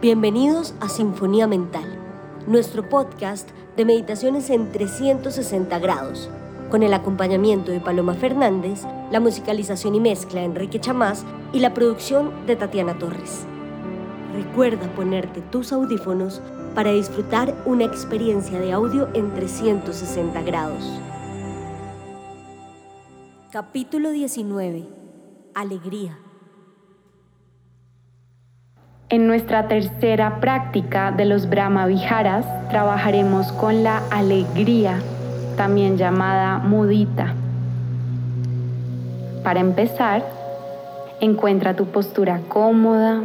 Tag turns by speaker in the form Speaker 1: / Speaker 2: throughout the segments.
Speaker 1: Bienvenidos a Sinfonía Mental, nuestro podcast de meditaciones en 360 grados, con el acompañamiento de Paloma Fernández, la musicalización y mezcla de Enrique Chamás y la producción de Tatiana Torres. Recuerda ponerte tus audífonos para disfrutar una experiencia de audio en 360 grados. Capítulo 19. Alegría.
Speaker 2: En nuestra tercera práctica de los Brahma Viharas trabajaremos con la alegría, también llamada mudita. Para empezar, encuentra tu postura cómoda,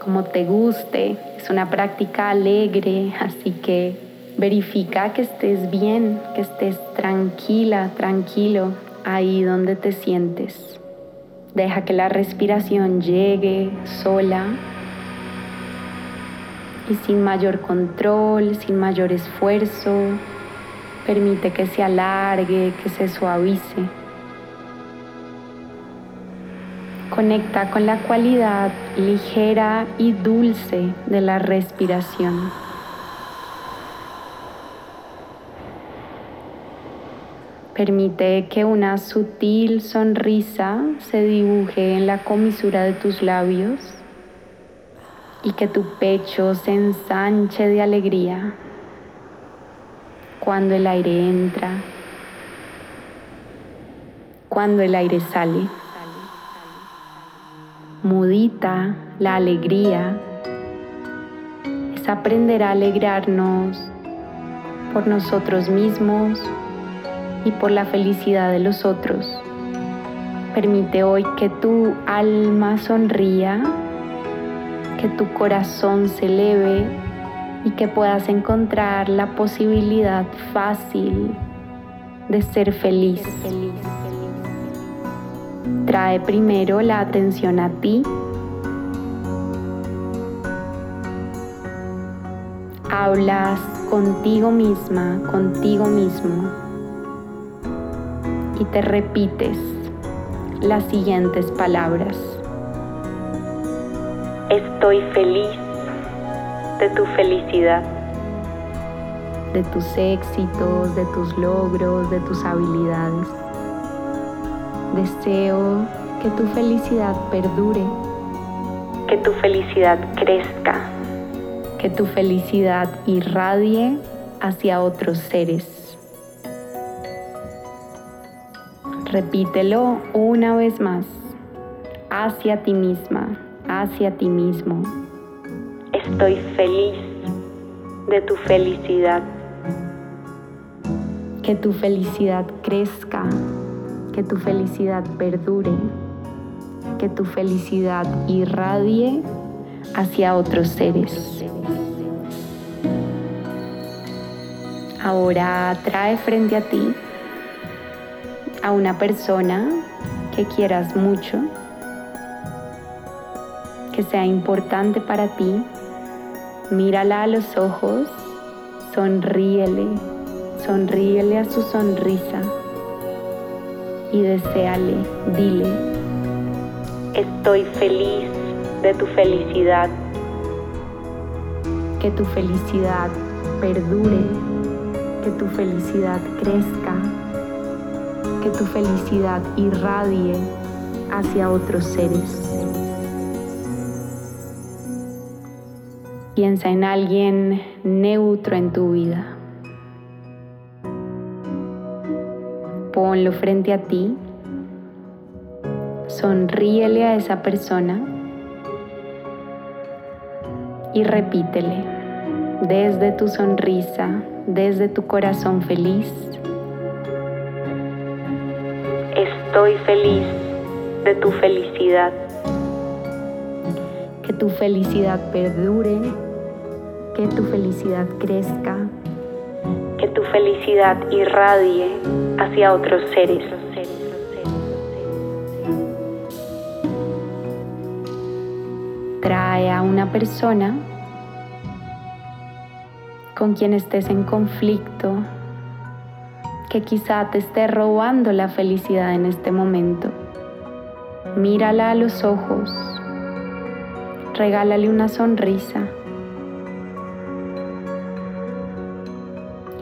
Speaker 2: como te guste. Es una práctica alegre, así que verifica que estés bien, que estés tranquila, tranquilo ahí donde te sientes. Deja que la respiración llegue sola y sin mayor control, sin mayor esfuerzo, permite que se alargue, que se suavice. Conecta con la cualidad ligera y dulce de la respiración. Permite que una sutil sonrisa se dibuje en la comisura de tus labios y que tu pecho se ensanche de alegría cuando el aire entra, cuando el aire sale. Mudita la alegría es aprender a alegrarnos por nosotros mismos y por la felicidad de los otros. Permite hoy que tu alma sonría que tu corazón se eleve y que puedas encontrar la posibilidad fácil de ser feliz. Trae primero la atención a ti. Hablas contigo misma, contigo mismo y te repites las siguientes palabras. Estoy feliz de tu felicidad, de tus éxitos, de tus logros, de tus habilidades. Deseo que tu felicidad perdure, que tu felicidad crezca, que tu felicidad irradie hacia otros seres. Repítelo una vez más, hacia ti misma hacia ti mismo. Estoy feliz de tu felicidad. Que tu felicidad crezca, que tu felicidad perdure, que tu felicidad irradie hacia otros seres. Ahora trae frente a ti a una persona que quieras mucho sea importante para ti, mírala a los ojos, sonríele, sonríele a su sonrisa y deséale, dile, estoy feliz de tu felicidad, que tu felicidad perdure, que tu felicidad crezca, que tu felicidad irradie hacia otros seres. Piensa en alguien neutro en tu vida. Ponlo frente a ti. Sonríele a esa persona y repítele desde tu sonrisa, desde tu corazón feliz. Estoy feliz de tu felicidad. Que tu felicidad perdure que tu felicidad crezca, que tu felicidad irradie hacia otros seres. Trae a una persona con quien estés en conflicto, que quizá te esté robando la felicidad en este momento. Mírala a los ojos regálale una sonrisa.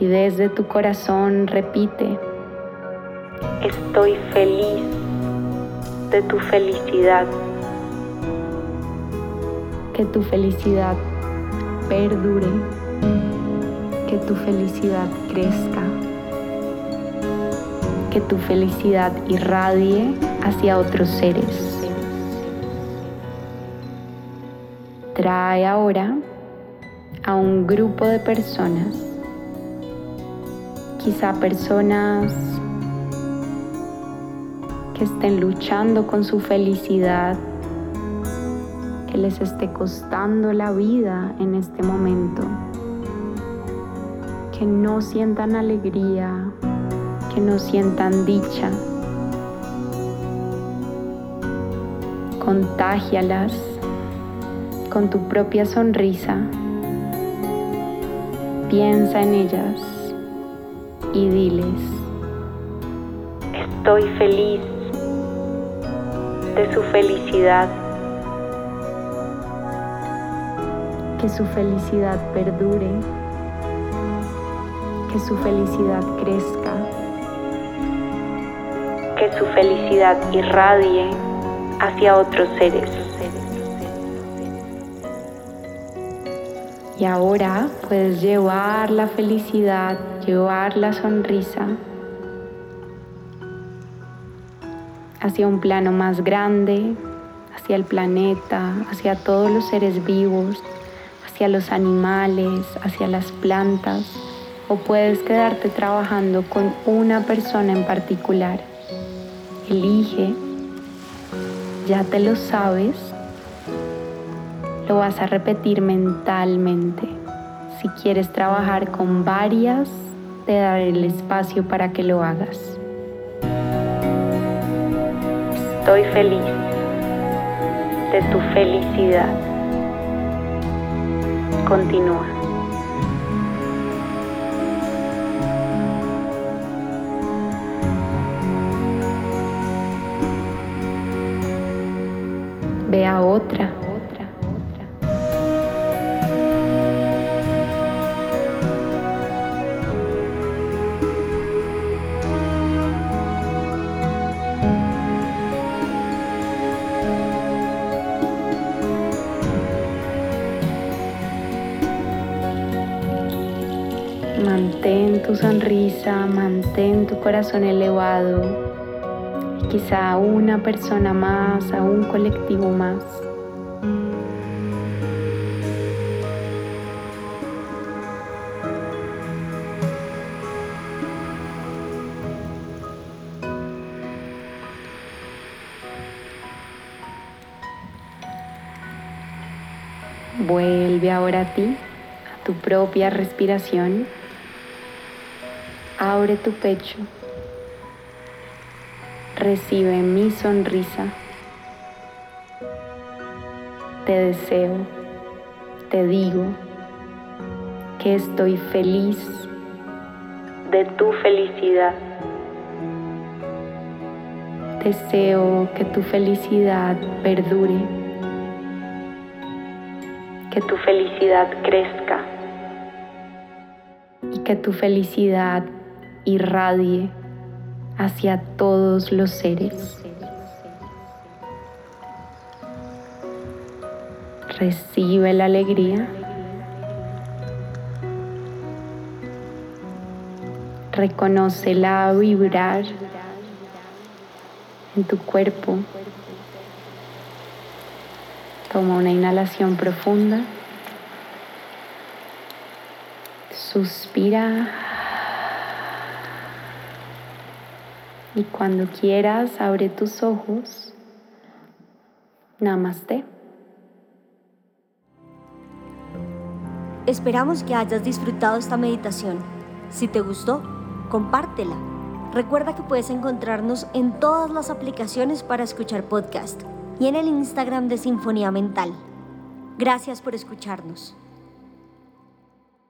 Speaker 2: Y desde tu corazón repite, estoy feliz de tu felicidad. Que tu felicidad perdure, que tu felicidad crezca, que tu felicidad irradie hacia otros seres. Trae ahora a un grupo de personas, quizá personas que estén luchando con su felicidad, que les esté costando la vida en este momento, que no sientan alegría, que no sientan dicha. Contágialas con tu propia sonrisa. Piensa en ellas y diles, estoy feliz de su felicidad. Que su felicidad perdure, que su felicidad crezca, que su felicidad irradie hacia otros seres. Y ahora puedes llevar la felicidad, llevar la sonrisa hacia un plano más grande, hacia el planeta, hacia todos los seres vivos, hacia los animales, hacia las plantas, o puedes quedarte trabajando con una persona en particular. Elige, ya te lo sabes, lo vas a repetir mentalmente. Si quieres trabajar con varias, te daré el espacio para que lo hagas. Estoy feliz de tu felicidad. Continúa. Ve a otra. Tu sonrisa, mantén tu corazón elevado. Quizá una persona más, a un colectivo más. Vuelve ahora a ti, a tu propia respiración. Abre tu pecho. Recibe mi sonrisa. Te deseo, te digo que estoy feliz de tu felicidad. Deseo que tu felicidad perdure, que tu felicidad crezca y que tu felicidad irradie hacia todos los seres. Recibe la alegría. Reconócela vibrar en tu cuerpo. Toma una inhalación profunda. Suspira. Y cuando quieras, abre tus ojos. Namaste.
Speaker 1: Esperamos que hayas disfrutado esta meditación. Si te gustó, compártela. Recuerda que puedes encontrarnos en todas las aplicaciones para escuchar podcast y en el Instagram de Sinfonía Mental. Gracias por escucharnos.